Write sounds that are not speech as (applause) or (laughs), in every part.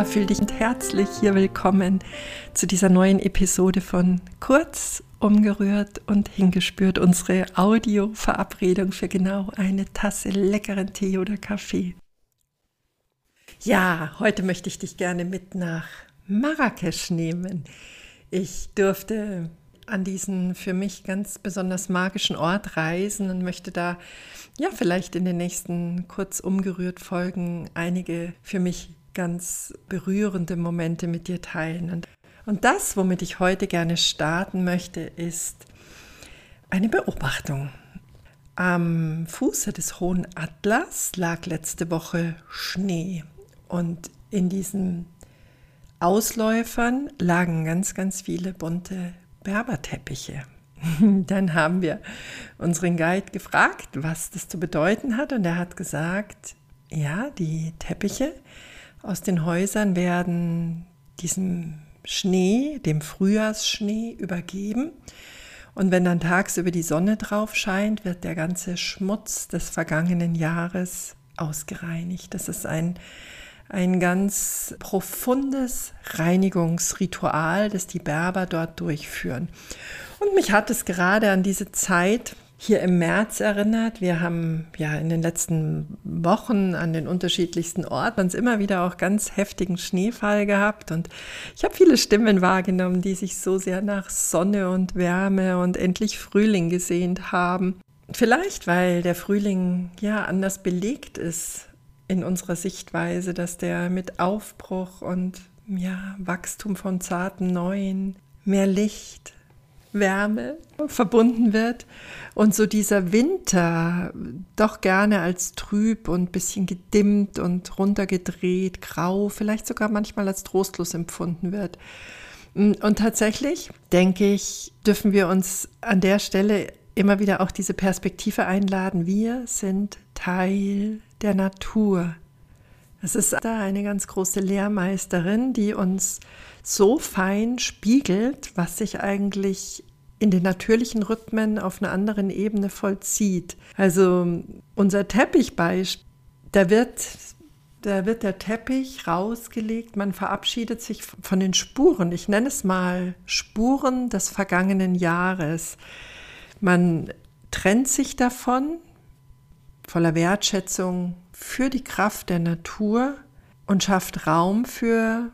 Ja, fühl dich herzlich hier willkommen zu dieser neuen Episode von Kurz, umgerührt und hingespürt. Unsere Audio-Verabredung für genau eine Tasse leckeren Tee oder Kaffee. Ja, heute möchte ich dich gerne mit nach Marrakesch nehmen. Ich durfte an diesen für mich ganz besonders magischen Ort reisen und möchte da ja vielleicht in den nächsten kurz umgerührt Folgen einige für mich ganz berührende Momente mit dir teilen. Und, und das, womit ich heute gerne starten möchte, ist eine Beobachtung. Am Fuße des Hohen Atlas lag letzte Woche Schnee und in diesen Ausläufern lagen ganz, ganz viele bunte Berberteppiche. (laughs) Dann haben wir unseren Guide gefragt, was das zu bedeuten hat und er hat gesagt, ja, die Teppiche, aus den Häusern werden diesem Schnee, dem Frühjahrsschnee, übergeben. Und wenn dann tagsüber die Sonne drauf scheint, wird der ganze Schmutz des vergangenen Jahres ausgereinigt. Das ist ein, ein ganz profundes Reinigungsritual, das die Berber dort durchführen. Und mich hat es gerade an diese Zeit hier im März erinnert. Wir haben ja in den letzten Wochen an den unterschiedlichsten Orten immer wieder auch ganz heftigen Schneefall gehabt und ich habe viele Stimmen wahrgenommen, die sich so sehr nach Sonne und Wärme und endlich Frühling gesehnt haben. Vielleicht, weil der Frühling ja anders belegt ist in unserer Sichtweise, dass der mit Aufbruch und ja, Wachstum von zarten Neuen, mehr Licht, Wärme verbunden wird und so dieser Winter doch gerne als trüb und bisschen gedimmt und runtergedreht, grau, vielleicht sogar manchmal als trostlos empfunden wird. Und tatsächlich, denke ich, dürfen wir uns an der Stelle immer wieder auch diese Perspektive einladen. Wir sind Teil der Natur. Es ist da eine ganz große Lehrmeisterin, die uns so fein spiegelt, was sich eigentlich in den natürlichen Rhythmen auf einer anderen Ebene vollzieht. Also unser Teppichbeispiel, da wird, da wird der Teppich rausgelegt, man verabschiedet sich von den Spuren. Ich nenne es mal Spuren des vergangenen Jahres. Man trennt sich davon, voller Wertschätzung für die Kraft der Natur und schafft Raum für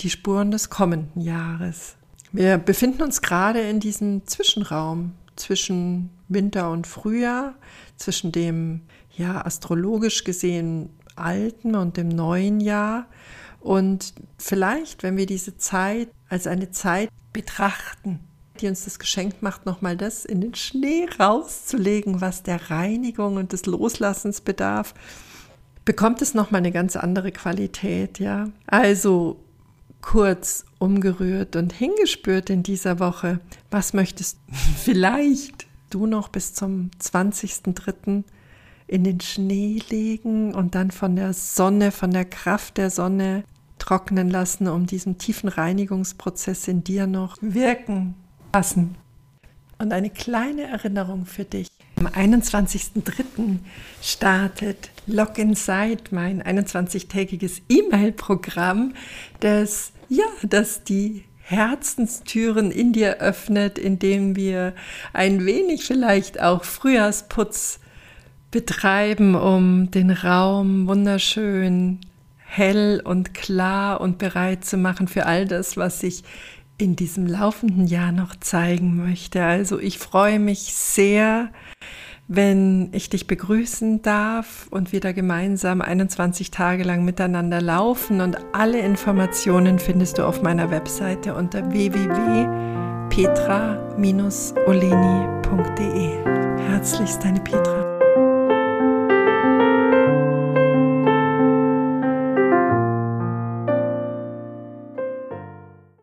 die Spuren des kommenden Jahres. Wir befinden uns gerade in diesem Zwischenraum zwischen Winter und Frühjahr, zwischen dem ja astrologisch gesehen alten und dem neuen Jahr. Und vielleicht, wenn wir diese Zeit als eine Zeit betrachten, die uns das Geschenk macht, nochmal das in den Schnee rauszulegen, was der Reinigung und des Loslassens bedarf, bekommt es nochmal eine ganz andere Qualität, ja. Also kurz umgerührt und hingespürt in dieser Woche. Was möchtest (laughs) vielleicht du noch bis zum 20.03. in den Schnee legen und dann von der Sonne, von der Kraft der Sonne trocknen lassen, um diesen tiefen Reinigungsprozess in dir noch wirken lassen? Und eine kleine Erinnerung für dich. Am 21.03. startet Lock Inside, mein 21-tägiges E-Mail-Programm, das ja, das die Herzenstüren in dir öffnet, indem wir ein wenig vielleicht auch Frühjahrsputz betreiben, um den Raum wunderschön hell und klar und bereit zu machen für all das, was sich in diesem laufenden Jahr noch zeigen möchte. Also ich freue mich sehr, wenn ich dich begrüßen darf und wir da gemeinsam 21 Tage lang miteinander laufen. Und alle Informationen findest du auf meiner Webseite unter www.petra-oleni.de. Herzlichst deine Petra.